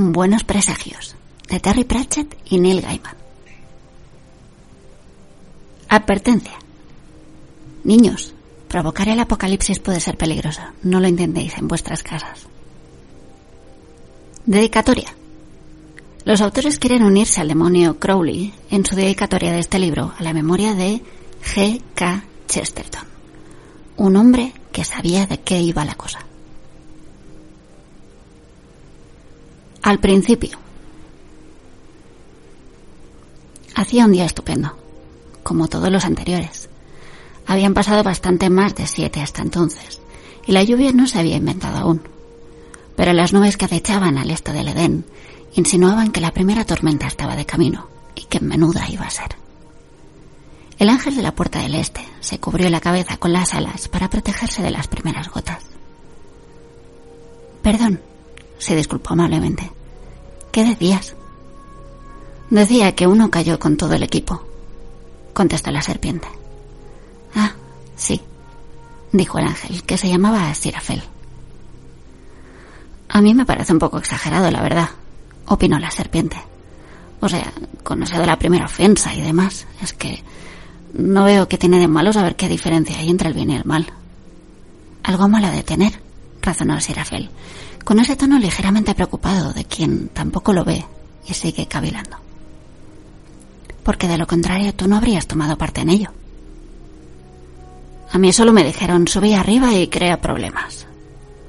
Buenos presagios. De Terry Pratchett y Neil Gaiman. Advertencia. Niños, provocar el apocalipsis puede ser peligroso. No lo intentéis en vuestras casas. Dedicatoria. Los autores quieren unirse al demonio Crowley en su dedicatoria de este libro a la memoria de G. K. Chesterton, un hombre que sabía de qué iba la cosa. Al principio. Hacía un día estupendo, como todos los anteriores. Habían pasado bastante más de siete hasta entonces, y la lluvia no se había inventado aún. Pero las nubes que acechaban al este del Edén insinuaban que la primera tormenta estaba de camino y que menuda iba a ser. El ángel de la puerta del este se cubrió la cabeza con las alas para protegerse de las primeras gotas. Perdón, se disculpó amablemente. ¿Qué decías? Decía que uno cayó con todo el equipo, contestó la serpiente. Ah, sí, dijo el ángel, que se llamaba Sirafel. A mí me parece un poco exagerado, la verdad, opinó la serpiente. O sea, con eso de la primera ofensa y demás, es que no veo qué tiene de malo saber qué diferencia hay entre el bien y el mal. Algo malo de tener, razonó Sirafel, con ese tono ligeramente preocupado de quien tampoco lo ve y sigue cavilando. Porque de lo contrario tú no habrías tomado parte en ello. A mí solo me dijeron subí arriba y crea problemas,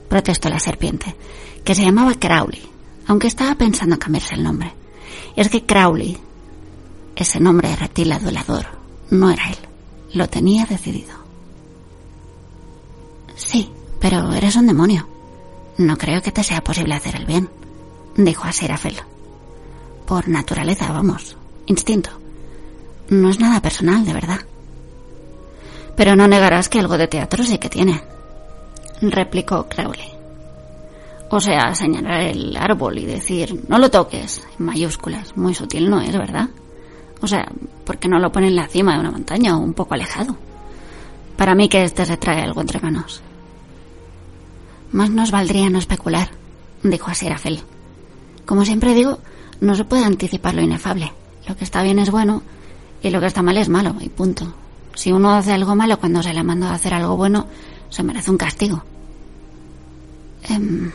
protestó la serpiente, que se llamaba Crowley, aunque estaba pensando en cambiarse el nombre. Es que Crowley, ese nombre de reptil adulador, no era él. Lo tenía decidido. Sí, pero eres un demonio. No creo que te sea posible hacer el bien, dijo a Serafel. Por naturaleza, vamos, instinto. No es nada personal, de verdad. Pero no negarás que algo de teatro sí que tiene, replicó Crowley. O sea, señalar el árbol y decir, no lo toques, en mayúsculas. Muy sutil no es, ¿verdad? O sea, ¿por qué no lo pone en la cima de una montaña o un poco alejado? Para mí que este se trae algo entre manos. Más nos valdría no especular, dijo Asirafel. Como siempre digo, no se puede anticipar lo inefable. Lo que está bien es bueno y lo que está mal es malo, y punto. Si uno hace algo malo cuando se le manda a hacer algo bueno, se merece un castigo. Em,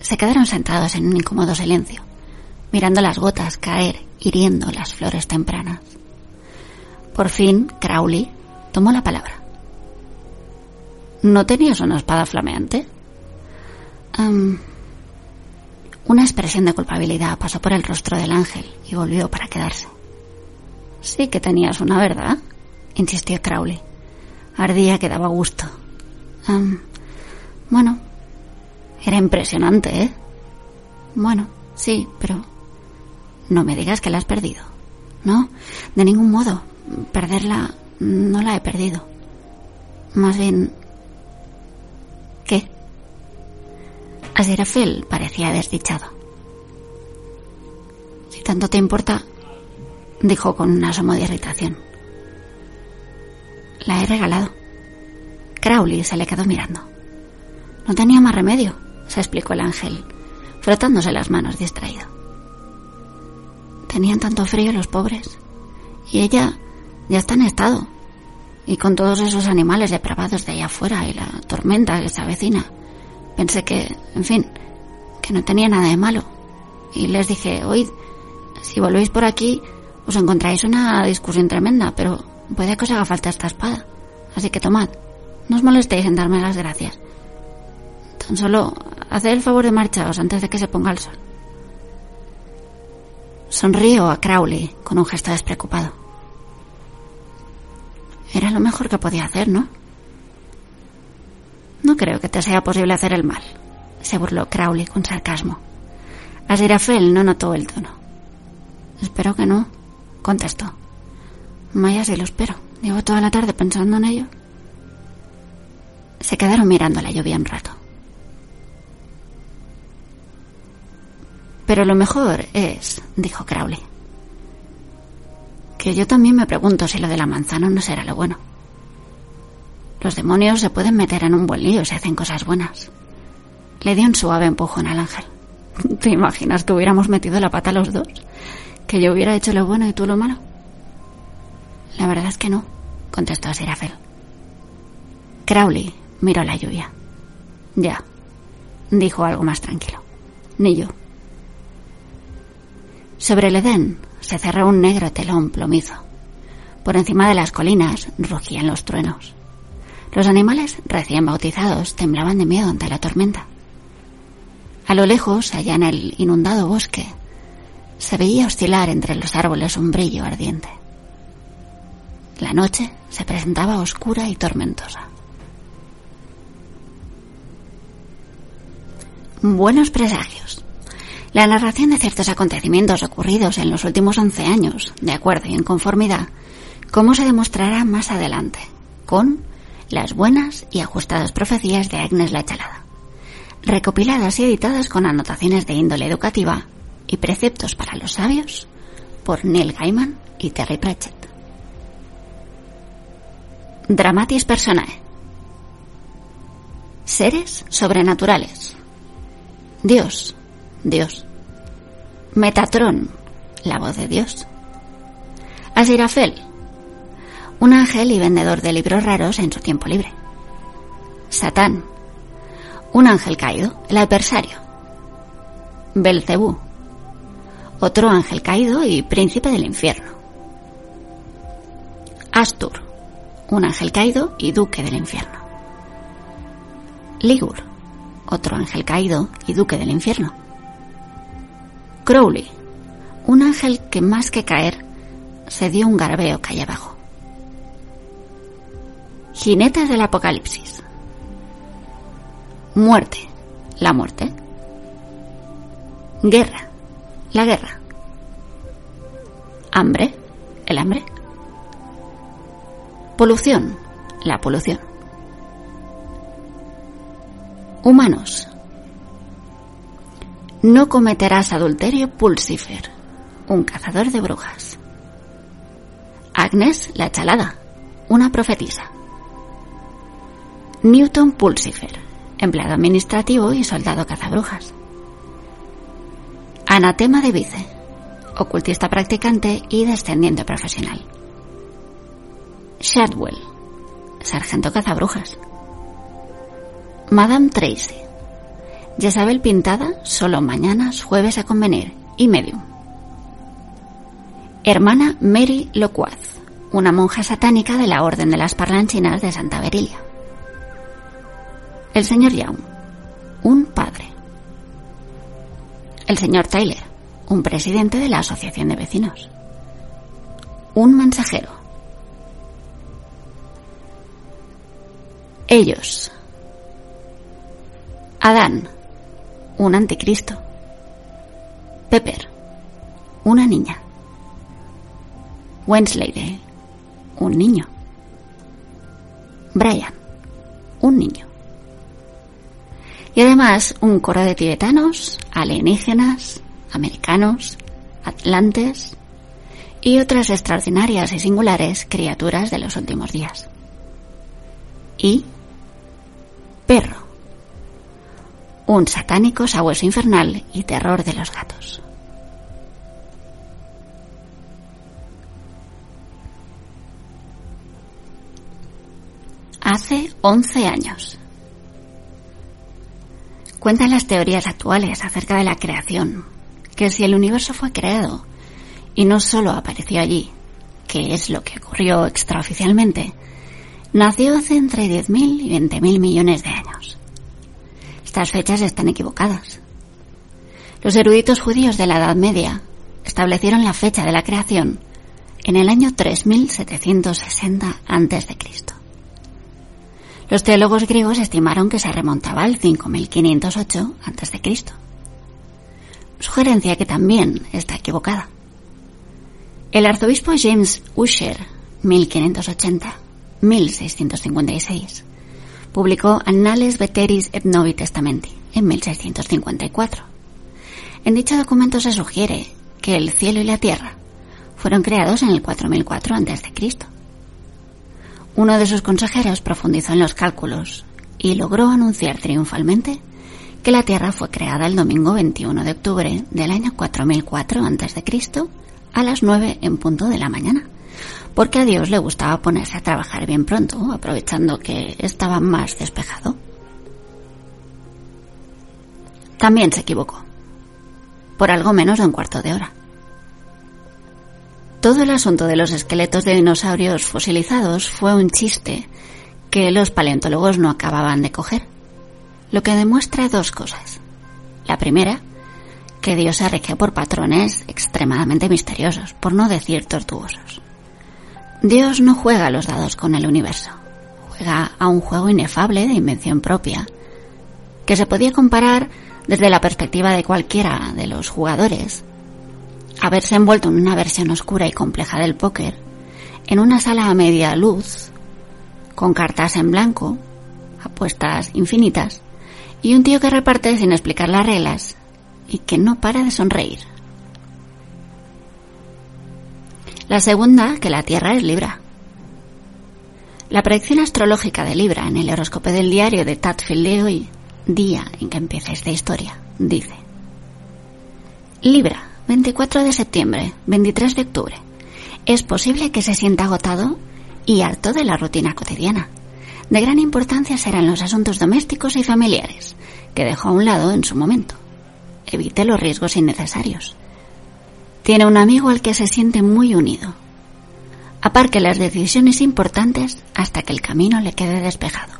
se quedaron sentados en un incómodo silencio, mirando las gotas caer, hiriendo las flores tempranas. Por fin, Crowley tomó la palabra. ¿No tenías una espada flameante? una expresión de culpabilidad pasó por el rostro del ángel y volvió para quedarse. Sí que tenías una, ¿verdad? insistió Crowley. Ardía que daba gusto. bueno, era impresionante, ¿eh? Bueno, sí, pero... No me digas que la has perdido. No, de ningún modo. Perderla no la he perdido. Más bien... Asirafel parecía desdichado. Si tanto te importa, dijo con un asomo de irritación. La he regalado. Crowley se le quedó mirando. No tenía más remedio se explicó el ángel, frotándose las manos distraído. Tenían tanto frío los pobres. Y ella ya está en estado. Y con todos esos animales depravados de allá afuera y la tormenta que se avecina, pensé que, en fin, que no tenía nada de malo. Y les dije, oíd, si volvéis por aquí, os encontráis una discusión tremenda, pero puede que os haga falta esta espada. Así que tomad, no os molestéis en darme las gracias. Tan solo haced el favor de marcharos antes de que se ponga el sol. Sonrió a Crowley con un gesto despreocupado. Era lo mejor que podía hacer, ¿no? No creo que te sea posible hacer el mal, se burló Crowley con sarcasmo. Asirafel no notó el tono. Espero que no, contestó. Vaya si lo espero. Llevo toda la tarde pensando en ello. Se quedaron mirando la lluvia un rato. Pero lo mejor es, dijo Crowley, que yo también me pregunto si lo de la manzana no será lo bueno. Los demonios se pueden meter en un buen lío si hacen cosas buenas. Le dio un suave empujón al ángel. ¿Te imaginas que hubiéramos metido la pata los dos? ¿Que yo hubiera hecho lo bueno y tú lo malo? La verdad es que no, contestó Serafel. Crowley miró la lluvia. Ya, dijo algo más tranquilo. Ni yo. Sobre el Edén se cerró un negro telón plomizo. Por encima de las colinas rugían los truenos. Los animales recién bautizados temblaban de miedo ante la tormenta. A lo lejos, allá en el inundado bosque, se veía oscilar entre los árboles un brillo ardiente. La noche se presentaba oscura y tormentosa. Buenos presagios. La narración de ciertos acontecimientos ocurridos en los últimos once años, de acuerdo y en conformidad, como se demostrará más adelante, con las buenas y ajustadas profecías de Agnes la Chalada, recopiladas y editadas con anotaciones de índole educativa y preceptos para los sabios por Neil Gaiman y Terry Pratchett. Dramatis Personae. Seres sobrenaturales. Dios, Dios. Metatron, la voz de Dios. Asirafel, un ángel y vendedor de libros raros en su tiempo libre. Satán, un ángel caído, el adversario. Belcebú, otro ángel caído y príncipe del infierno. Astur, un ángel caído y duque del infierno. Ligur, otro ángel caído y duque del infierno. Crowley, un ángel que más que caer se dio un garbeo calle abajo. Jinetes del Apocalipsis. Muerte, la muerte. Guerra, la guerra. Hambre, el hambre. Polución, la polución. Humanos. No cometerás adulterio Pulsifer, un cazador de brujas. Agnes la chalada, una profetisa. Newton Pulsifer, empleado administrativo y soldado cazabrujas. Anatema de Vice, ocultista practicante y descendiente profesional. Shadwell, sargento cazabrujas. Madame Tracy, Jezabel pintada, solo mañanas, jueves a convenir, y medium. Hermana Mary Loquaz, una monja satánica de la Orden de las Parlanchinas de Santa Berilia. El señor Young, un padre. El señor Tyler, un presidente de la Asociación de Vecinos. Un mensajero. Ellos. Adán, un anticristo. Pepper, una niña. Wensley, un niño. Brian, un niño. Y además un coro de tibetanos, alienígenas, americanos, atlantes y otras extraordinarias y singulares criaturas de los últimos días. Y perro, un satánico sabueso infernal y terror de los gatos. Hace 11 años. Cuentan las teorías actuales acerca de la creación, que si el universo fue creado y no solo apareció allí, que es lo que ocurrió extraoficialmente, nació hace entre 10.000 y 20.000 millones de años. Estas fechas están equivocadas. Los eruditos judíos de la Edad Media establecieron la fecha de la creación en el año 3760 a.C. Los teólogos griegos estimaron que se remontaba al 5508 a.C. Sugerencia que también está equivocada. El arzobispo James Usher, 1580-1656, publicó Annales Veteris et Novi Testamenti en 1654. En dicho documento se sugiere que el cielo y la tierra fueron creados en el 4004 a.C. Uno de sus consejeros profundizó en los cálculos y logró anunciar triunfalmente que la Tierra fue creada el domingo 21 de octubre del año 4004 a.C. a las 9 en punto de la mañana, porque a Dios le gustaba ponerse a trabajar bien pronto, aprovechando que estaba más despejado. También se equivocó, por algo menos de un cuarto de hora. Todo el asunto de los esqueletos de dinosaurios fosilizados fue un chiste que los paleontólogos no acababan de coger, lo que demuestra dos cosas. La primera, que Dios se rige por patrones extremadamente misteriosos, por no decir tortuosos. Dios no juega los dados con el universo, juega a un juego inefable de invención propia, que se podía comparar desde la perspectiva de cualquiera de los jugadores haberse envuelto en una versión oscura y compleja del póker, en una sala a media luz, con cartas en blanco, apuestas infinitas, y un tío que reparte sin explicar las reglas y que no para de sonreír. La segunda, que la Tierra es Libra. La predicción astrológica de Libra en el horóscopo del diario de Tadfield de hoy, día en que empieza esta historia, dice Libra, 24 de septiembre, 23 de octubre. Es posible que se sienta agotado y harto de la rutina cotidiana. De gran importancia serán los asuntos domésticos y familiares, que dejó a un lado en su momento. Evite los riesgos innecesarios. Tiene un amigo al que se siente muy unido. Aparque las decisiones importantes hasta que el camino le quede despejado.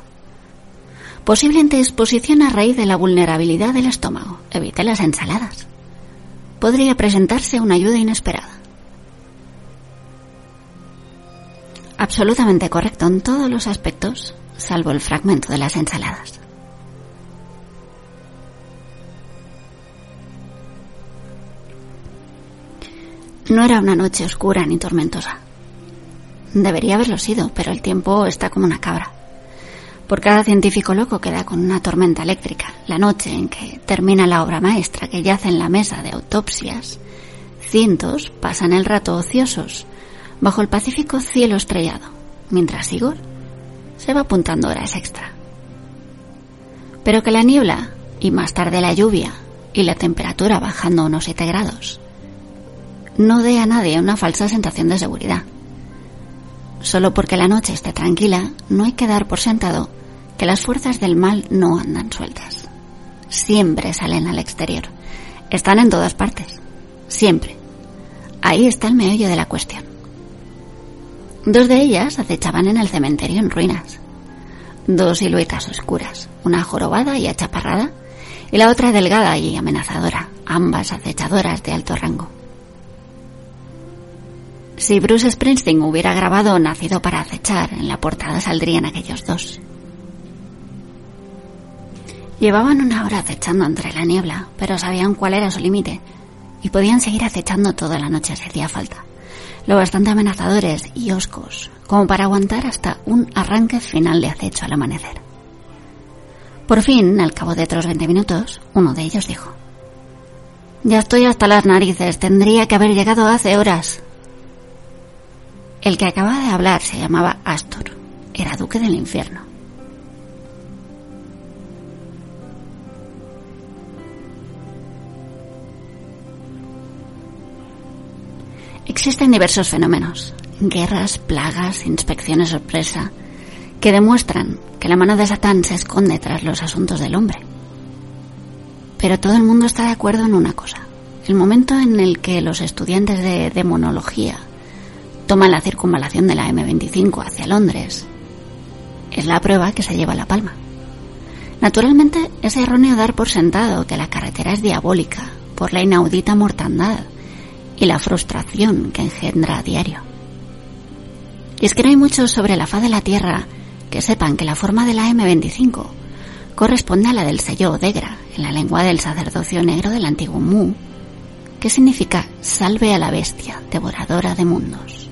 Posible exposición a raíz de la vulnerabilidad del estómago. Evite las ensaladas podría presentarse una ayuda inesperada. Absolutamente correcto en todos los aspectos, salvo el fragmento de las ensaladas. No era una noche oscura ni tormentosa. Debería haberlo sido, pero el tiempo está como una cabra. Por cada científico loco que da con una tormenta eléctrica, la noche en que termina la obra maestra que yace en la mesa de autopsias, cientos pasan el rato ociosos bajo el pacífico cielo estrellado, mientras Igor se va apuntando horas extra. Pero que la niebla y más tarde la lluvia y la temperatura bajando unos 7 grados no dé a nadie una falsa sensación de seguridad. Solo porque la noche esté tranquila, no hay que dar por sentado que las fuerzas del mal no andan sueltas. Siempre salen al exterior. Están en todas partes. Siempre. Ahí está el meollo de la cuestión. Dos de ellas acechaban en el cementerio en ruinas. Dos siluetas oscuras, una jorobada y achaparrada, y la otra delgada y amenazadora, ambas acechadoras de alto rango. Si Bruce Springsteen hubiera grabado Nacido para acechar, en la portada saldrían aquellos dos. Llevaban una hora acechando entre la niebla, pero sabían cuál era su límite y podían seguir acechando toda la noche si hacía falta. Lo bastante amenazadores y oscos como para aguantar hasta un arranque final de acecho al amanecer. Por fin, al cabo de otros 20 minutos, uno de ellos dijo, Ya estoy hasta las narices, tendría que haber llegado hace horas. El que acababa de hablar se llamaba Astor, era duque del infierno. Existen diversos fenómenos, guerras, plagas, inspecciones sorpresa, que demuestran que la mano de Satán se esconde tras los asuntos del hombre. Pero todo el mundo está de acuerdo en una cosa. El momento en el que los estudiantes de demonología toman la circunvalación de la M25 hacia Londres es la prueba que se lleva la palma. Naturalmente es erróneo dar por sentado que la carretera es diabólica por la inaudita mortandad y la frustración que engendra a diario. Y es que no hay muchos sobre la faz de la Tierra que sepan que la forma de la M25 corresponde a la del sello Odegra, en la lengua del sacerdocio negro del antiguo Mu, que significa salve a la bestia, devoradora de mundos.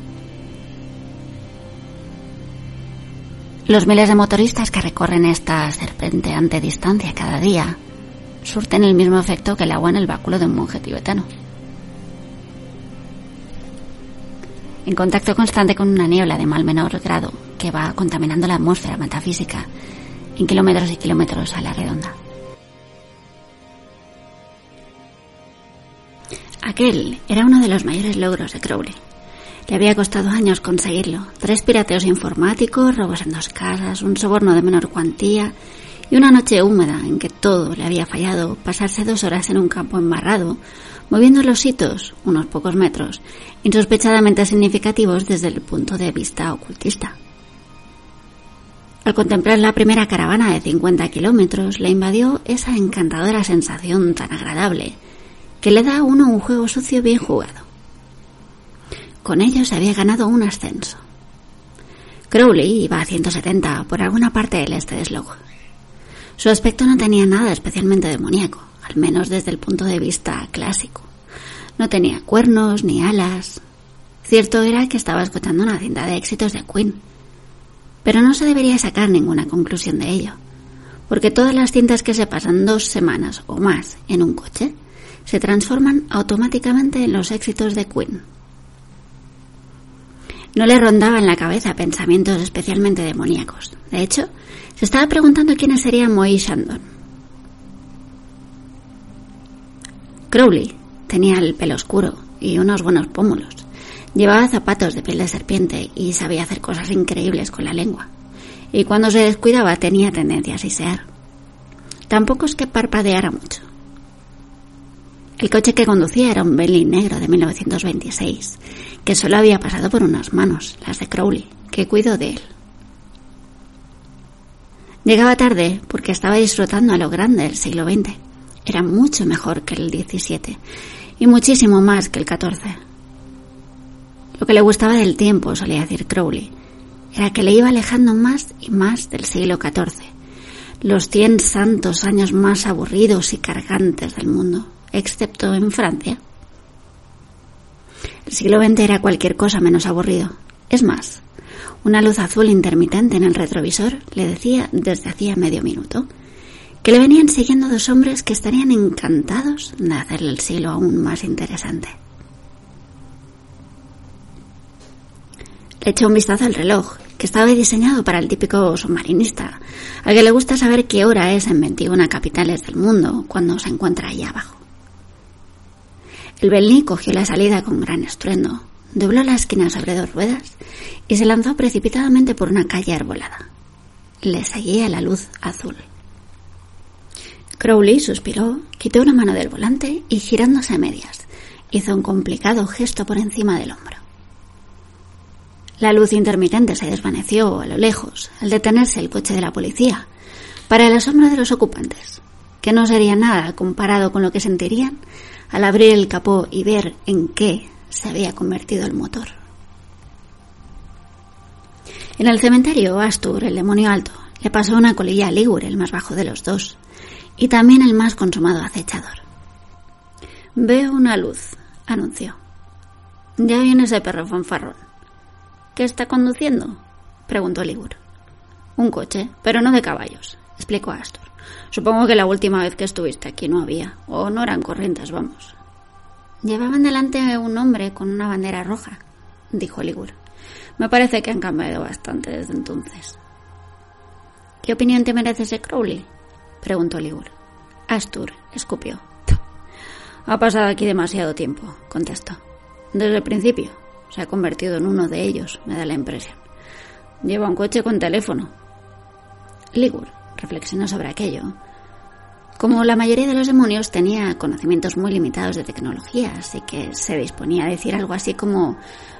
Los miles de motoristas que recorren esta serpenteante distancia cada día surten el mismo efecto que el agua en el báculo de un monje tibetano. En contacto constante con una niebla de mal menor grado que va contaminando la atmósfera metafísica en kilómetros y kilómetros a la redonda. Aquel era uno de los mayores logros de Crowley. Le había costado años conseguirlo. Tres pirateos informáticos, robos en dos casas, un soborno de menor cuantía y una noche húmeda en que todo le había fallado, pasarse dos horas en un campo embarrado, moviendo los hitos, unos pocos metros, insospechadamente significativos desde el punto de vista ocultista. Al contemplar la primera caravana de 50 kilómetros, le invadió esa encantadora sensación tan agradable que le da a uno un juego sucio bien jugado. Con ello se había ganado un ascenso. Crowley iba a 170 por alguna parte del este de Slough. Su aspecto no tenía nada especialmente demoníaco, al menos desde el punto de vista clásico. No tenía cuernos ni alas. Cierto era que estaba escuchando una cinta de éxitos de Queen. Pero no se debería sacar ninguna conclusión de ello, porque todas las cintas que se pasan dos semanas o más en un coche se transforman automáticamente en los éxitos de Queen. No le rondaban en la cabeza pensamientos especialmente demoníacos. De hecho, se estaba preguntando quiénes serían Moe y Shandon. Crowley tenía el pelo oscuro y unos buenos pómulos. Llevaba zapatos de piel de serpiente y sabía hacer cosas increíbles con la lengua. Y cuando se descuidaba tenía tendencia a sisear. Tampoco es que parpadeara mucho. El coche que conducía era un Bentley negro de 1926, que solo había pasado por unas manos, las de Crowley, que cuidó de él. Llegaba tarde porque estaba disfrutando a lo grande el siglo XX. Era mucho mejor que el XVII y muchísimo más que el XIV. Lo que le gustaba del tiempo, solía decir Crowley, era que le iba alejando más y más del siglo XIV, los cien santos años más aburridos y cargantes del mundo, excepto en Francia. El siglo XX era cualquier cosa menos aburrido. Es más, una luz azul intermitente en el retrovisor le decía desde hacía medio minuto que le venían siguiendo dos hombres que estarían encantados de hacerle el siglo aún más interesante. Le echó un vistazo al reloj, que estaba diseñado para el típico submarinista, al que le gusta saber qué hora es en 21 capitales del mundo cuando se encuentra allá abajo. El Belny cogió la salida con gran estruendo, dobló la esquina sobre dos ruedas y se lanzó precipitadamente por una calle arbolada. Le seguía la luz azul. Crowley suspiró, quitó una mano del volante y girándose a medias, hizo un complicado gesto por encima del hombro. La luz intermitente se desvaneció a lo lejos al detenerse el coche de la policía, para el asombro de los ocupantes, que no sería nada comparado con lo que sentirían al abrir el capó y ver en qué se había convertido el motor. En el cementerio, Astur, el demonio alto, le pasó una colilla a Ligur, el más bajo de los dos, y también el más consumado acechador. Veo una luz, anunció. Ya viene ese perro fanfarrón. ¿Qué está conduciendo? preguntó Ligur. Un coche, pero no de caballos, explicó Astur. Supongo que la última vez que estuviste aquí no había, o no eran corrientes, vamos. Llevaban delante un hombre con una bandera roja, dijo Ligur. Me parece que han cambiado bastante desde entonces. ¿Qué opinión te merece ese Crowley? preguntó Ligur. Astur escupió. Ha pasado aquí demasiado tiempo, contestó. Desde el principio. Se ha convertido en uno de ellos, me da la impresión. Lleva un coche con teléfono. Ligur reflexionó sobre aquello como la mayoría de los demonios tenía conocimientos muy limitados de tecnología, así que se disponía a decir algo así como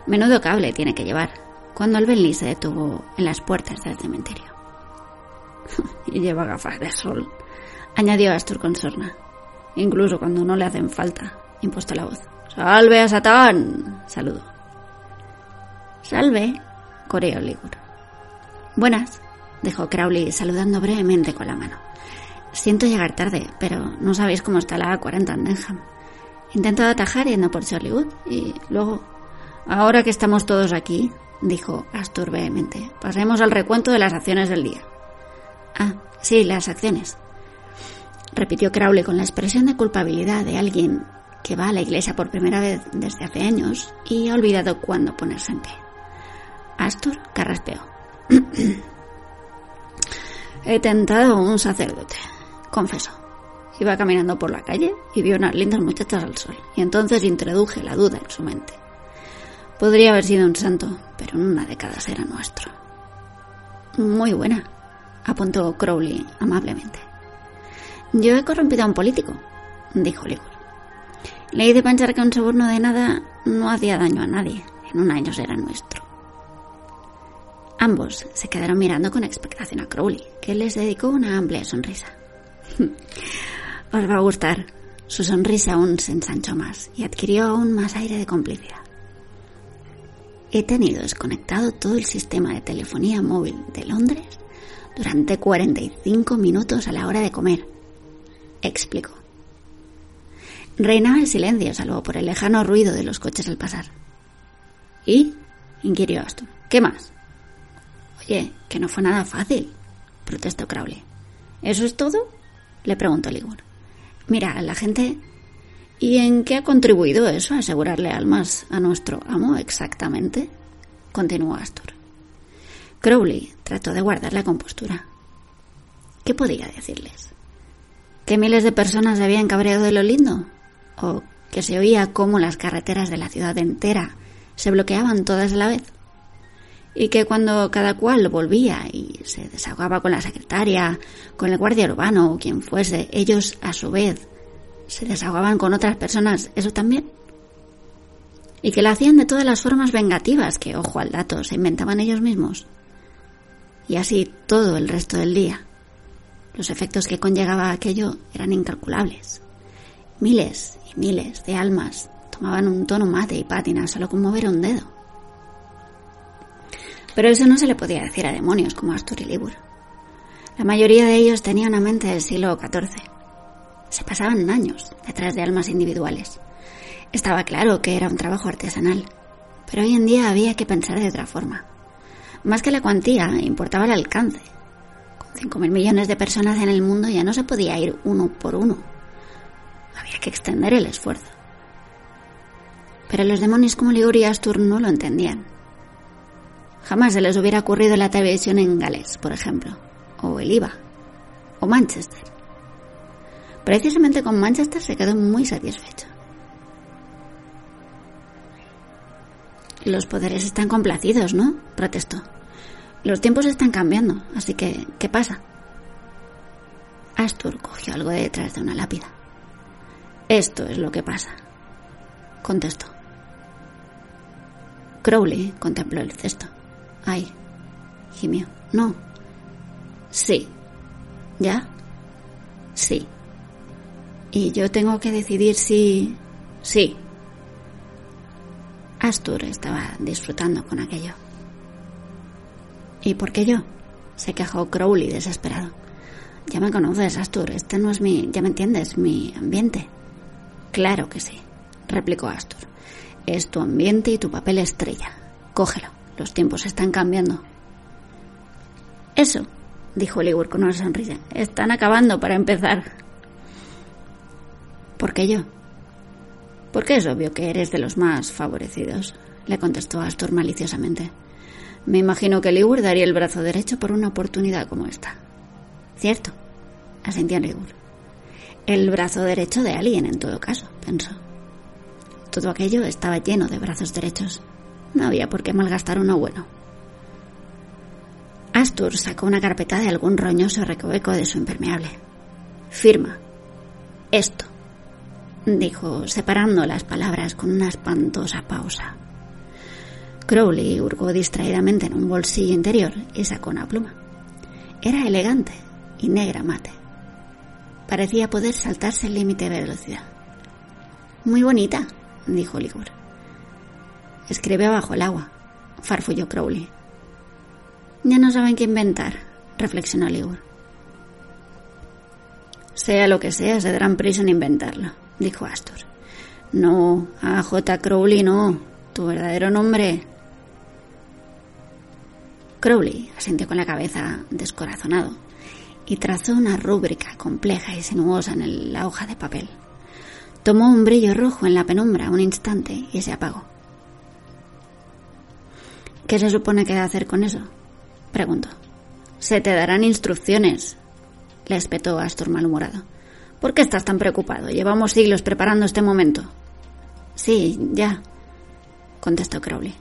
menudo cable tiene que llevar, cuando el se detuvo en las puertas del cementerio. y lleva gafas de sol, añadió Astur con sorna. Incluso cuando no le hacen falta, impuesto la voz. ¡Salve a Satán! saludó. Salve, coreó Ligur. Buenas, dijo Crowley saludando brevemente con la mano. Siento llegar tarde, pero no sabéis cómo está la A40 en Denham. Intento atajar yendo por Charliewood y luego... Ahora que estamos todos aquí, dijo Astur vehemente, pasemos al recuento de las acciones del día. Ah, sí, las acciones. Repitió Crowley con la expresión de culpabilidad de alguien que va a la iglesia por primera vez desde hace años y ha olvidado cuándo ponerse en pie. Astur carraspeó. He tentado un sacerdote, confesó. Iba caminando por la calle y vio unas lindas muchachas al sol, y entonces introduje la duda en su mente. Podría haber sido un santo, pero en una década era nuestro. Muy buena, apuntó Crowley amablemente. Yo he corrompido a un político, dijo Ligor. Leí de pensar que un soborno de nada no hacía daño a nadie. En un año será nuestro. Ambos se quedaron mirando con expectación a Crowley, que les dedicó una amplia sonrisa. Os va a gustar. Su sonrisa aún se ensanchó más y adquirió aún más aire de complicidad. He tenido desconectado todo el sistema de telefonía móvil de Londres durante 45 minutos a la hora de comer, explicó. Reinaba el silencio, salvo por el lejano ruido de los coches al pasar. ¿Y? inquirió Aston. ¿Qué más? Que no fue nada fácil, protestó Crowley. ¿Eso es todo? le preguntó Ligor. Mira, la gente... ¿Y en qué ha contribuido eso a asegurarle almas a nuestro amo exactamente? continuó Astor. Crowley trató de guardar la compostura. ¿Qué podía decirles? ¿Que miles de personas se habían cabreado de lo lindo? ¿O que se oía cómo las carreteras de la ciudad entera se bloqueaban todas a la vez? Y que cuando cada cual volvía y se desahogaba con la secretaria, con el guardia urbano o quien fuese, ellos a su vez se desahogaban con otras personas, eso también. Y que lo hacían de todas las formas vengativas que, ojo al dato, se inventaban ellos mismos. Y así todo el resto del día. Los efectos que conllevaba aquello eran incalculables. Miles y miles de almas tomaban un tono mate y pátina solo con mover un dedo. Pero eso no se le podía decir a demonios como Astur y Libur. La mayoría de ellos tenían una mente del siglo XIV. Se pasaban años detrás de almas individuales. Estaba claro que era un trabajo artesanal, pero hoy en día había que pensar de otra forma. Más que la cuantía, importaba el alcance. Con 5.000 millones de personas en el mundo ya no se podía ir uno por uno. Había que extender el esfuerzo. Pero los demonios como Ligur y Astur no lo entendían. Jamás se les hubiera ocurrido la televisión en Gales, por ejemplo, o el IVA, o Manchester. Precisamente con Manchester se quedó muy satisfecho. Los poderes están complacidos, ¿no? protestó. Los tiempos están cambiando, así que, ¿qué pasa? Astur cogió algo de detrás de una lápida. Esto es lo que pasa, contestó. Crowley contempló el cesto. Ay, gimió. No. Sí. ¿Ya? Sí. Y yo tengo que decidir si... Sí. Astur estaba disfrutando con aquello. ¿Y por qué yo? Se quejó Crowley desesperado. Ya me conoces, Astur. Este no es mi... Ya me entiendes, mi ambiente. Claro que sí, replicó Astur. Es tu ambiente y tu papel estrella. Cógelo. Los tiempos están cambiando. Eso, dijo Ligur con una sonrisa. Están acabando para empezar. ¿Por qué yo? Porque es obvio que eres de los más favorecidos, le contestó Astor maliciosamente. Me imagino que Ligur daría el brazo derecho por una oportunidad como esta. Cierto, asintió Ligur. El brazo derecho de alguien, en todo caso, pensó. Todo aquello estaba lleno de brazos derechos. No había por qué malgastar uno bueno. Astur sacó una carpeta de algún roñoso recoveco de su impermeable. Firma. Esto, dijo, separando las palabras con una espantosa pausa. Crowley hurgó distraídamente en un bolsillo interior y sacó una pluma. Era elegante y negra mate. Parecía poder saltarse el límite de velocidad. Muy bonita, dijo Ligor. Escribe bajo el agua, farfulló Crowley. Ya no saben qué inventar, reflexionó Ligur. Sea lo que sea, se darán prisa en inventarlo, dijo Astor. No, a J. Crowley no. Tu verdadero nombre. Crowley asintió con la cabeza descorazonado y trazó una rúbrica compleja y sinuosa en la hoja de papel. Tomó un brillo rojo en la penumbra un instante y se apagó. ¿Qué se supone que hacer con eso? preguntó. Se te darán instrucciones, le espetó Astor malhumorado. ¿Por qué estás tan preocupado? Llevamos siglos preparando este momento. Sí, ya, contestó Crowley.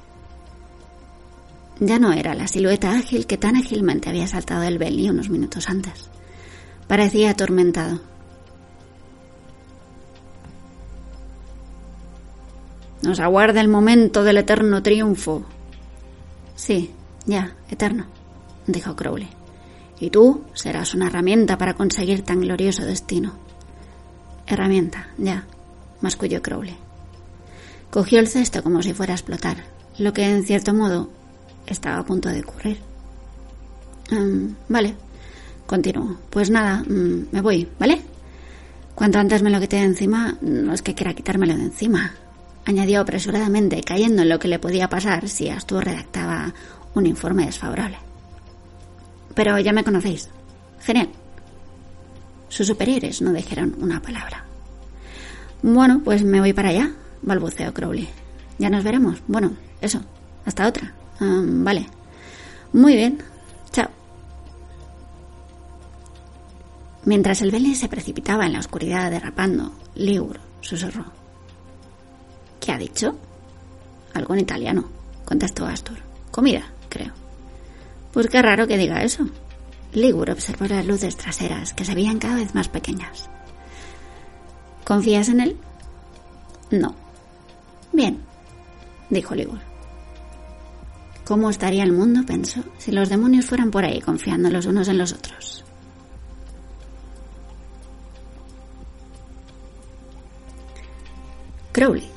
Ya no era la silueta ágil que tan ágilmente había saltado del Belly unos minutos antes. Parecía atormentado. Nos aguarda el momento del eterno triunfo. Sí, ya, eterno, dijo Crowley. Y tú serás una herramienta para conseguir tan glorioso destino. Herramienta, ya, masculló Crowley. Cogió el cesto como si fuera a explotar, lo que en cierto modo estaba a punto de ocurrir. Mm, vale, continuó. Pues nada, mm, me voy, ¿vale? Cuanto antes me lo quité de encima, no es que quiera quitármelo de encima, añadió apresuradamente, cayendo en lo que le podía pasar si Astur redactaba un informe desfavorable. Pero ya me conocéis. Genial. Sus superiores no dijeron una palabra. Bueno, pues me voy para allá, balbuceó Crowley. Ya nos veremos. Bueno, eso. Hasta otra. Vale. Muy bien. Chao. Mientras el Belly se precipitaba en la oscuridad derrapando, Liur susurró. ¿Qué ha dicho? Algo en italiano, contestó Astor. Comida, creo. Pues qué raro que diga eso. Ligur observó las luces traseras que se veían cada vez más pequeñas. ¿Confías en él? No. Bien, dijo Ligur. ¿Cómo estaría el mundo, pensó, si los demonios fueran por ahí confiando los unos en los otros? Crowley,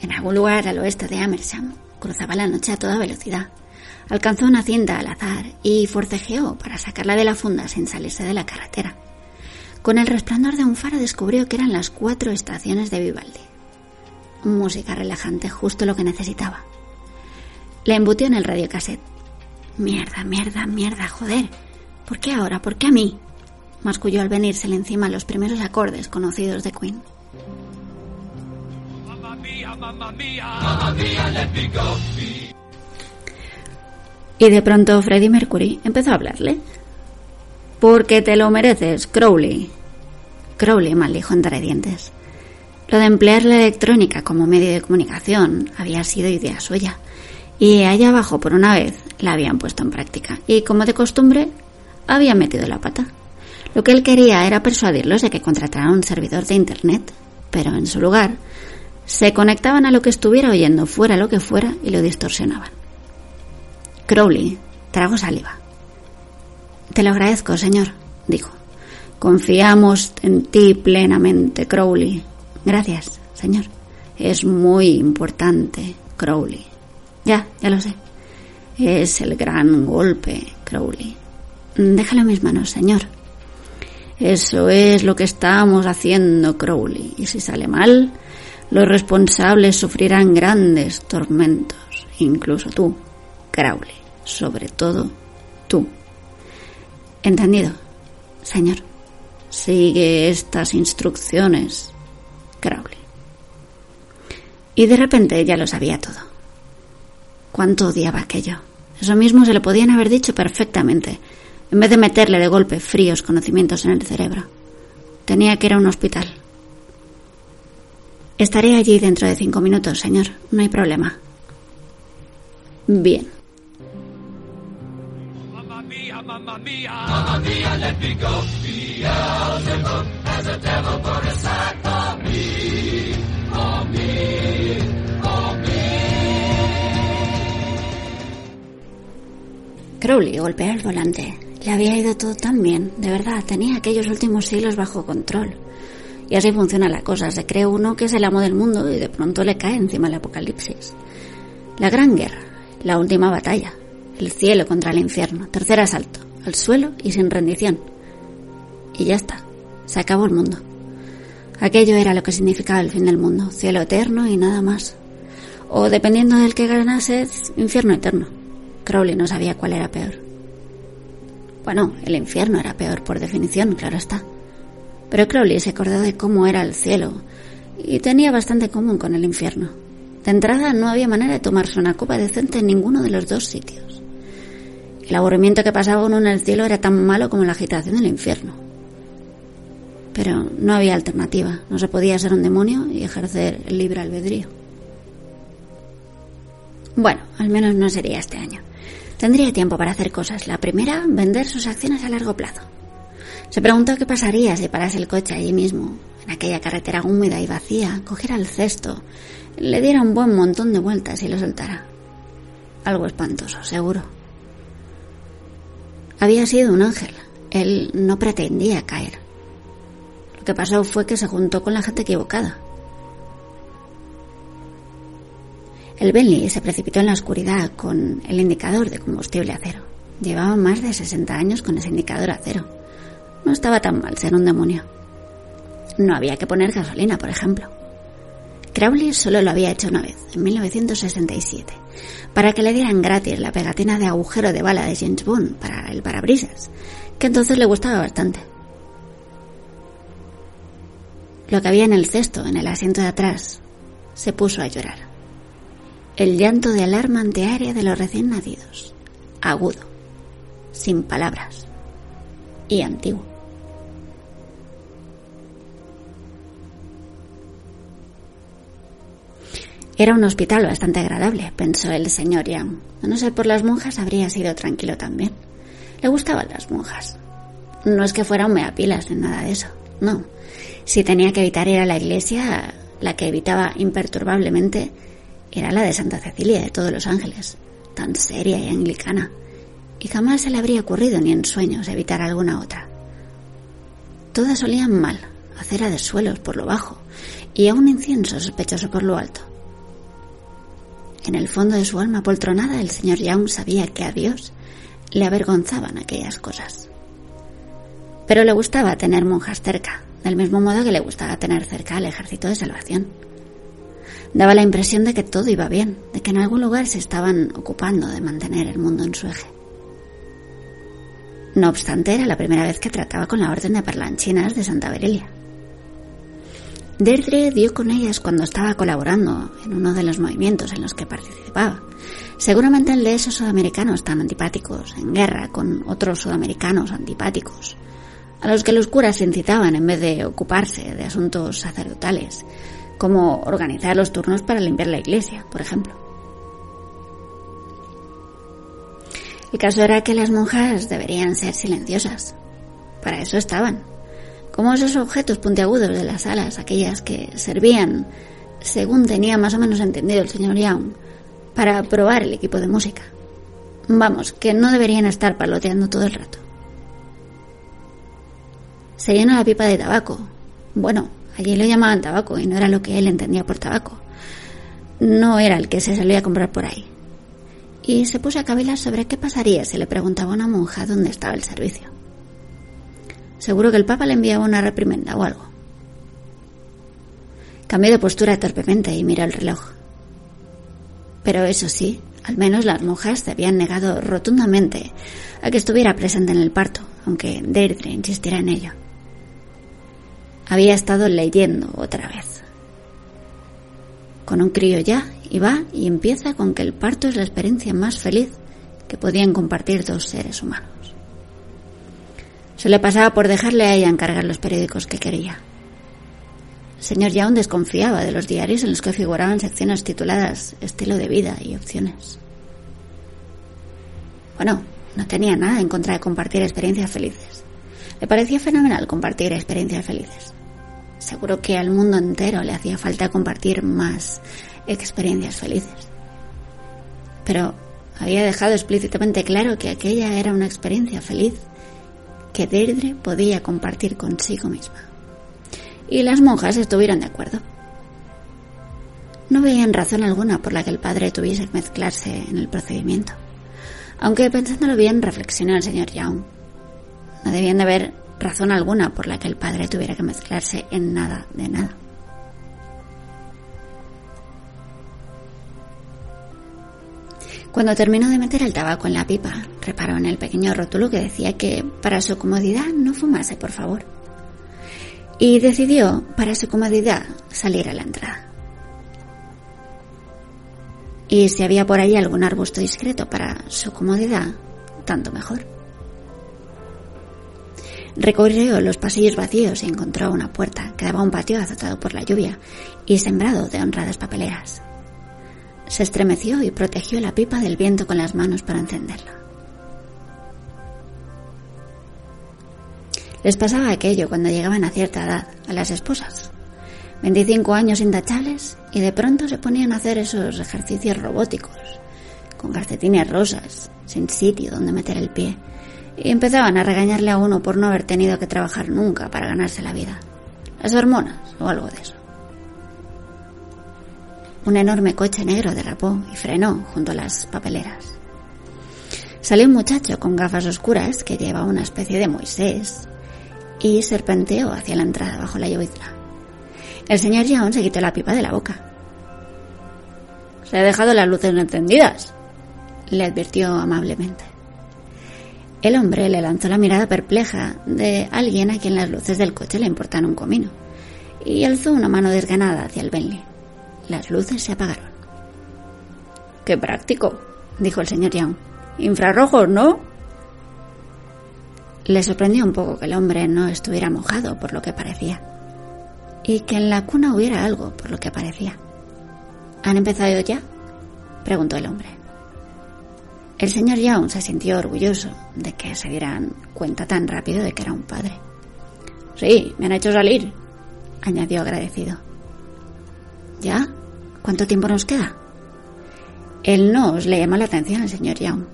en algún lugar al oeste de Amersham, cruzaba la noche a toda velocidad Alcanzó una cinta al azar y forcejeó para sacarla de la funda sin salirse de la carretera. Con el resplandor de un faro descubrió que eran las cuatro estaciones de Vivaldi. Música relajante, justo lo que necesitaba. Le embutió en el radiocassette. Mierda, mierda, mierda, joder. ¿Por qué ahora? ¿Por qué a mí? Masculló al venírsele encima los primeros acordes conocidos de Queen. Y de pronto Freddie Mercury empezó a hablarle. Porque te lo mereces, Crowley. Crowley maldijo entre dientes. Lo de emplear la electrónica como medio de comunicación había sido idea suya. Y allá abajo, por una vez, la habían puesto en práctica. Y como de costumbre, había metido la pata. Lo que él quería era persuadirlos de que contrataran un servidor de Internet, pero en su lugar, se conectaban a lo que estuviera oyendo, fuera lo que fuera, y lo distorsionaban. Crowley trago saliva. Te lo agradezco, señor, dijo. Confiamos en ti plenamente, Crowley. Gracias, señor. Es muy importante, Crowley. Ya, ya lo sé. Es el gran golpe, Crowley. Déjalo en mis manos, señor. Eso es lo que estamos haciendo, Crowley. Y si sale mal, los responsables sufrirán grandes tormentos, incluso tú, Crowley, sobre todo tú. Entendido, señor. Sigue estas instrucciones, Crowley. Y de repente ya lo sabía todo. Cuánto odiaba aquello. Eso mismo se lo podían haber dicho perfectamente, en vez de meterle de golpe fríos conocimientos en el cerebro. Tenía que ir a un hospital. Estaré allí dentro de cinco minutos, señor. No hay problema. Bien. Crowley golpeó el volante. Le había ido todo tan bien, de verdad, tenía aquellos últimos siglos bajo control. Y así funciona la cosa, se cree uno que es el amo del mundo y de pronto le cae encima el apocalipsis. La gran guerra, la última batalla, el cielo contra el infierno, tercer asalto, al suelo y sin rendición. Y ya está, Se acabó el mundo. Aquello era lo que significaba el fin del mundo, cielo eterno y nada más. O dependiendo del que ganase, infierno eterno. Crowley no sabía cuál era peor. Bueno, el infierno era peor por definición, claro está. Pero Crowley se acordó de cómo era el cielo y tenía bastante común con el infierno. De entrada no había manera de tomarse una copa decente en ninguno de los dos sitios. El aburrimiento que pasaba uno en el cielo era tan malo como la agitación del infierno. Pero no había alternativa, no se podía ser un demonio y ejercer el libre albedrío. Bueno, al menos no sería este año. Tendría tiempo para hacer cosas. La primera, vender sus acciones a largo plazo. Se preguntó qué pasaría si parase el coche allí mismo, en aquella carretera húmeda y vacía, cogiera el cesto, le diera un buen montón de vueltas y lo soltara. Algo espantoso, seguro. Había sido un ángel. Él no pretendía caer. Lo que pasó fue que se juntó con la gente equivocada. El Bentley se precipitó en la oscuridad con el indicador de combustible a cero. Llevaba más de 60 años con ese indicador a cero. No estaba tan mal ser un demonio. No había que poner gasolina, por ejemplo. Crowley solo lo había hecho una vez, en 1967, para que le dieran gratis la pegatina de agujero de bala de James Bond para el parabrisas, que entonces le gustaba bastante. Lo que había en el cesto, en el asiento de atrás, se puso a llorar. El llanto de alarma antiaérea de los recién nacidos, agudo, sin palabras y antiguo. Era un hospital bastante agradable, pensó el señor Young. A no ser por las monjas, habría sido tranquilo también. Le gustaban las monjas. No es que fuera un meapilas en nada de eso, no. Si tenía que evitar ir a la iglesia, la que evitaba imperturbablemente era la de Santa Cecilia de todos los ángeles, tan seria y anglicana, y jamás se le habría ocurrido ni en sueños evitar alguna otra. Todas olían mal, a cera de suelos por lo bajo y a un incienso sospechoso por lo alto. En el fondo de su alma poltronada, el señor Young sabía que a Dios le avergonzaban aquellas cosas. Pero le gustaba tener monjas cerca, del mismo modo que le gustaba tener cerca al ejército de salvación. Daba la impresión de que todo iba bien, de que en algún lugar se estaban ocupando de mantener el mundo en su eje. No obstante, era la primera vez que trataba con la Orden de Parlanchinas de Santa Berelia. Deirdre dio con ellas cuando estaba colaborando en uno de los movimientos en los que participaba. Seguramente el de esos sudamericanos tan antipáticos, en guerra con otros sudamericanos antipáticos, a los que los curas incitaban en vez de ocuparse de asuntos sacerdotales, como organizar los turnos para limpiar la iglesia, por ejemplo. El caso era que las monjas deberían ser silenciosas. Para eso estaban, como esos objetos puntiagudos de las alas, aquellas que servían, según tenía más o menos entendido el señor Young, para probar el equipo de música. Vamos, que no deberían estar paloteando todo el rato. Se llena la pipa de tabaco. Bueno, allí lo llamaban tabaco y no era lo que él entendía por tabaco. No era el que se solía comprar por ahí. Y se puso a cavilar sobre qué pasaría si le preguntaba a una monja dónde estaba el servicio. Seguro que el Papa le enviaba una reprimenda o algo. Cambió de postura torpemente y miró el reloj. Pero eso sí, al menos las monjas se habían negado rotundamente a que estuviera presente en el parto, aunque Deirdre insistiera en ello. Había estado leyendo otra vez. Con un crío ya, y va y empieza con que el parto es la experiencia más feliz que podían compartir dos seres humanos. Se le pasaba por dejarle a ella encargar los periódicos que quería. El señor Young desconfiaba de los diarios en los que figuraban secciones tituladas Estilo de vida y opciones. Bueno, no tenía nada en contra de compartir experiencias felices. Le parecía fenomenal compartir experiencias felices. Seguro que al mundo entero le hacía falta compartir más experiencias felices. Pero había dejado explícitamente claro que aquella era una experiencia feliz que Deirdre podía compartir consigo misma. Y las monjas estuvieron de acuerdo. No veían razón alguna por la que el padre tuviese que mezclarse en el procedimiento. Aunque pensándolo bien, reflexionó el señor Young. No debían de haber razón alguna por la que el padre tuviera que mezclarse en nada de nada. Cuando terminó de meter el tabaco en la pipa, reparó en el pequeño rótulo que decía que para su comodidad no fumase, por favor. Y decidió, para su comodidad, salir a la entrada. Y si había por ahí algún arbusto discreto para su comodidad, tanto mejor. Recorrió los pasillos vacíos y encontró una puerta que daba a un patio azotado por la lluvia y sembrado de honradas papeleras. Se estremeció y protegió la pipa del viento con las manos para encenderla. Les pasaba aquello cuando llegaban a cierta edad a las esposas. 25 años intachables y de pronto se ponían a hacer esos ejercicios robóticos, con calcetines rosas, sin sitio donde meter el pie, y empezaban a regañarle a uno por no haber tenido que trabajar nunca para ganarse la vida. Las hormonas o algo de eso. Un enorme coche negro derrapó y frenó junto a las papeleras. Salió un muchacho con gafas oscuras que llevaba una especie de Moisés y serpenteó hacia la entrada bajo la llovizna. El señor Young se quitó la pipa de la boca. Se ha dejado las luces encendidas, le advirtió amablemente. El hombre le lanzó la mirada perpleja de alguien a quien las luces del coche le importan un comino y alzó una mano desganada hacia el Bentley. Las luces se apagaron. Qué práctico, dijo el señor Young. Infrarrojos, ¿no? Le sorprendió un poco que el hombre no estuviera mojado por lo que parecía y que en la cuna hubiera algo, por lo que parecía. ¿Han empezado ya? preguntó el hombre. El señor Young se sintió orgulloso de que se dieran cuenta tan rápido de que era un padre. Sí, me han hecho salir, añadió agradecido. ¿Ya? ¿Cuánto tiempo nos queda? El no le llamó la atención al señor Young.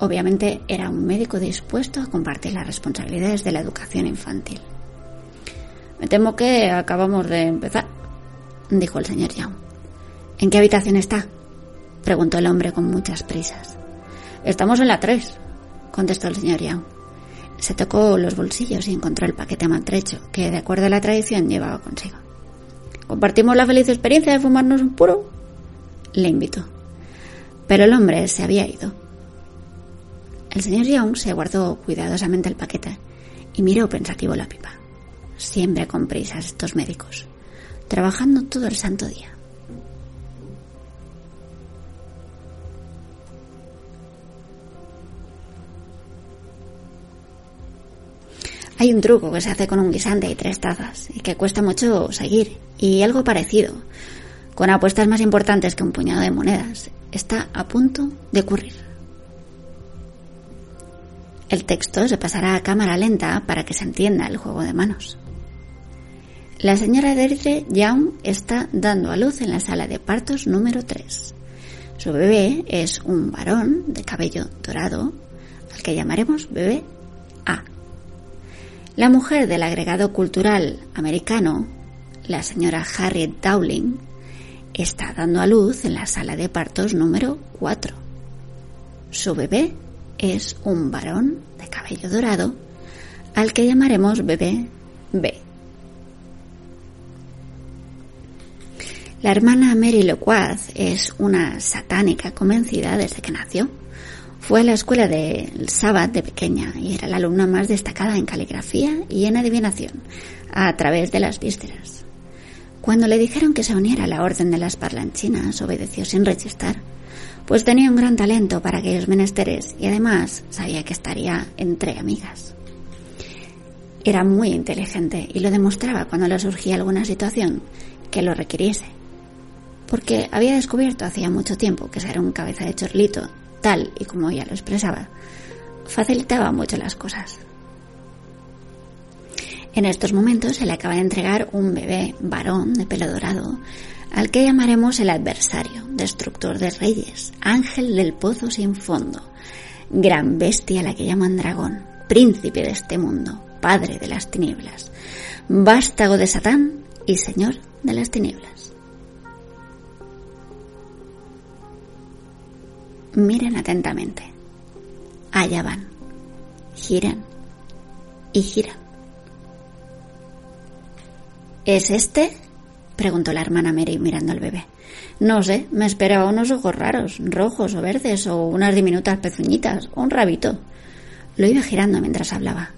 Obviamente era un médico dispuesto a compartir las responsabilidades de la educación infantil. Me temo que acabamos de empezar, dijo el señor Young. ¿En qué habitación está? preguntó el hombre con muchas prisas. Estamos en la tres, contestó el señor Young. Se tocó los bolsillos y encontró el paquete maltrecho que, de acuerdo a la tradición, llevaba consigo. ¿Compartimos la feliz experiencia de fumarnos un puro? Le invitó. Pero el hombre se había ido. El señor Young se guardó cuidadosamente el paquete y miró pensativo la pipa siempre con prisas estos médicos, trabajando todo el santo día. Hay un truco que se hace con un guisante y tres tazas y que cuesta mucho seguir y algo parecido, con apuestas más importantes que un puñado de monedas, está a punto de ocurrir. El texto se pasará a cámara lenta para que se entienda el juego de manos. La señora Deirdre Young está dando a luz en la sala de partos número 3. Su bebé es un varón de cabello dorado, al que llamaremos bebé. La mujer del agregado cultural americano, la señora Harriet Dowling, está dando a luz en la sala de partos número 4. Su bebé es un varón de cabello dorado, al que llamaremos bebé B. La hermana Mary Loquaz es una satánica convencida desde que nació. Fue a la escuela del Sabbath de pequeña y era la alumna más destacada en caligrafía y en adivinación, a través de las vísceras. Cuando le dijeron que se uniera a la orden de las parlanchinas, obedeció sin rechistar, pues tenía un gran talento para aquellos menesteres y además sabía que estaría entre amigas. Era muy inteligente y lo demostraba cuando le surgía alguna situación que lo requiriese porque había descubierto hacía mucho tiempo que ser un cabeza de chorlito, tal y como ella lo expresaba, facilitaba mucho las cosas. En estos momentos se le acaba de entregar un bebé varón de pelo dorado, al que llamaremos el adversario, destructor de reyes, ángel del pozo sin fondo, gran bestia a la que llaman dragón, príncipe de este mundo, padre de las tinieblas, vástago de Satán y señor de las tinieblas. Miren atentamente. Allá van. Giran y giran. ¿Es este? preguntó la hermana Mary mirando al bebé. No sé, me esperaba unos ojos raros, rojos o verdes, o unas diminutas pezuñitas, o un rabito. Lo iba girando mientras hablaba.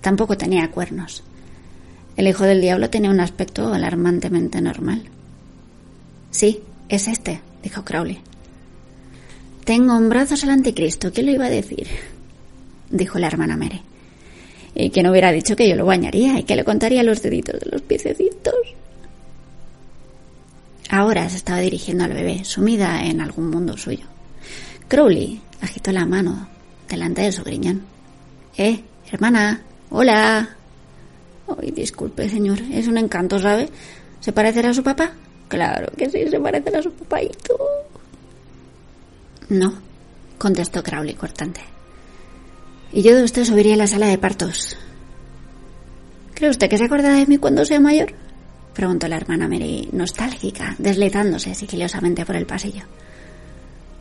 Tampoco tenía cuernos. El hijo del diablo tenía un aspecto alarmantemente normal. Sí, es este, dijo Crowley. Tengo en brazos al anticristo, ¿quién lo iba a decir? dijo la hermana Mary. Y que no hubiera dicho que yo lo bañaría y que le contaría los deditos de los piececitos. Ahora se estaba dirigiendo al bebé, sumida en algún mundo suyo. Crowley agitó la mano delante de su griñón. Eh, hermana, hola. Ay, disculpe, señor, es un encanto, ¿sabe? ¿Se parecerá a su papá? Claro que sí, se parecerá a su papaito. No, contestó Crowley cortante. Y yo de usted subiría a la sala de partos. ¿Cree usted que se acordará de mí cuando sea mayor? preguntó la hermana Mary, nostálgica, deslizándose sigilosamente por el pasillo.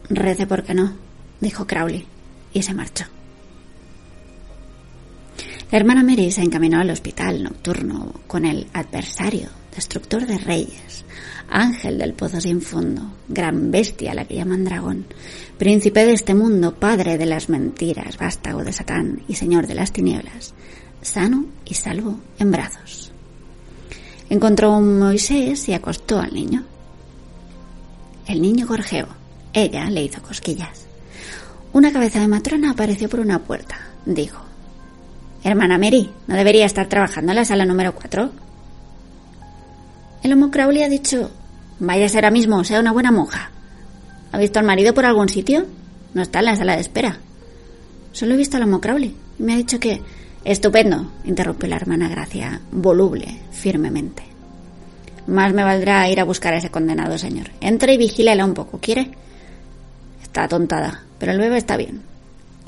Rece porque no, dijo Crowley, y se marchó. La hermana Mary se encaminó al hospital nocturno con el adversario, destructor de reyes, ángel del pozo sin fondo, gran bestia a la que llaman dragón, príncipe de este mundo, padre de las mentiras, vástago de Satán y señor de las tinieblas, sano y salvo en brazos. Encontró un Moisés y acostó al niño. El niño gorjeó. Ella le hizo cosquillas. Una cabeza de matrona apareció por una puerta. Dijo, Hermana Mary, ¿no debería estar trabajando en la sala número 4? El homo Crowley ha dicho, vaya ahora mismo, sea una buena monja. ¿Ha visto al marido por algún sitio? No está en la sala de espera. Solo he visto al homo Crowley y me ha dicho que... Estupendo, interrumpió la hermana Gracia, voluble, firmemente. Más me valdrá ir a buscar a ese condenado señor. Entra y vigílela un poco, ¿quiere? Está atontada, pero el bebé está bien.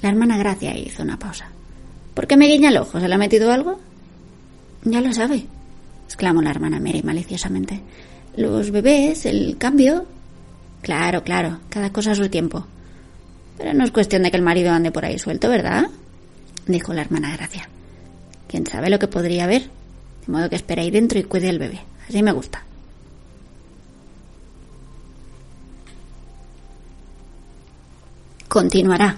La hermana Gracia hizo una pausa. ¿Por qué me guiña el ojo? ¿Se le ha metido algo? Ya lo sabe, exclamó la hermana Mary maliciosamente. Los bebés, el cambio. Claro, claro, cada cosa a su tiempo. Pero no es cuestión de que el marido ande por ahí suelto, ¿verdad? dijo la hermana Gracia. Quién sabe lo que podría haber. De modo que espere ahí dentro y cuide al bebé. Así me gusta. Continuará.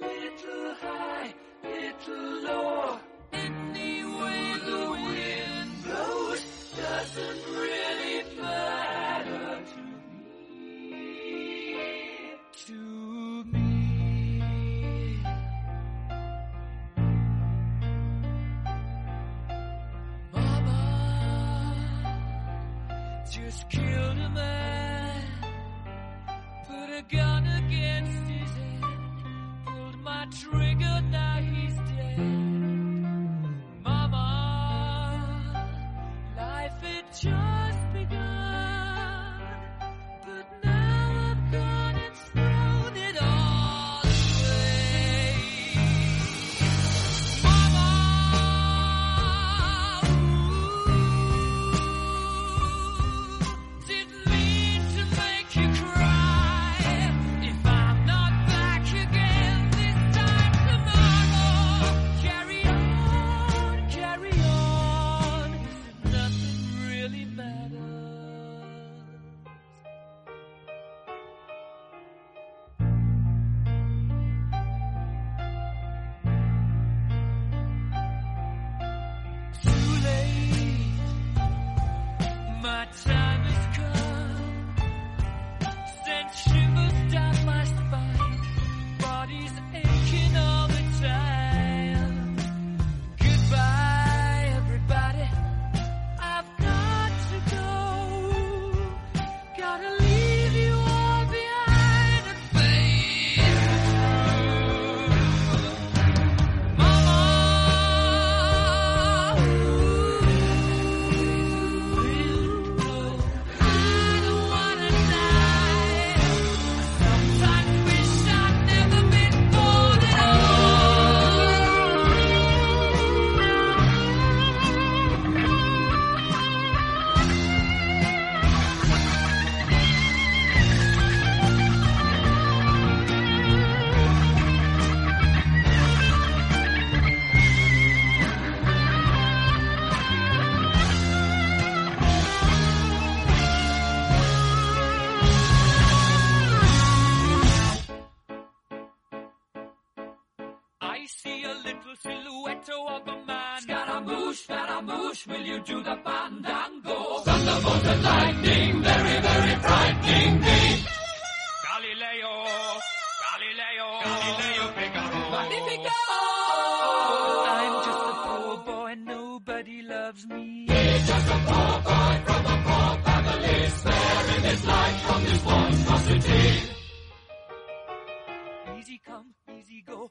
little high, little low. Any the wind blows doesn't really matter to me. To me. Mama just killed silhouette of a man. Scaramouche, Scaramouche, will you do the fandango? Thunderbolt and lightning, very, very frightening me. Galileo, Galileo, Galileo Figaro. Magnifico! I'm just a poor boy, and nobody loves me. He's just a poor boy from a poor family, sparing his life from this monstrosity. Easy come, easy go,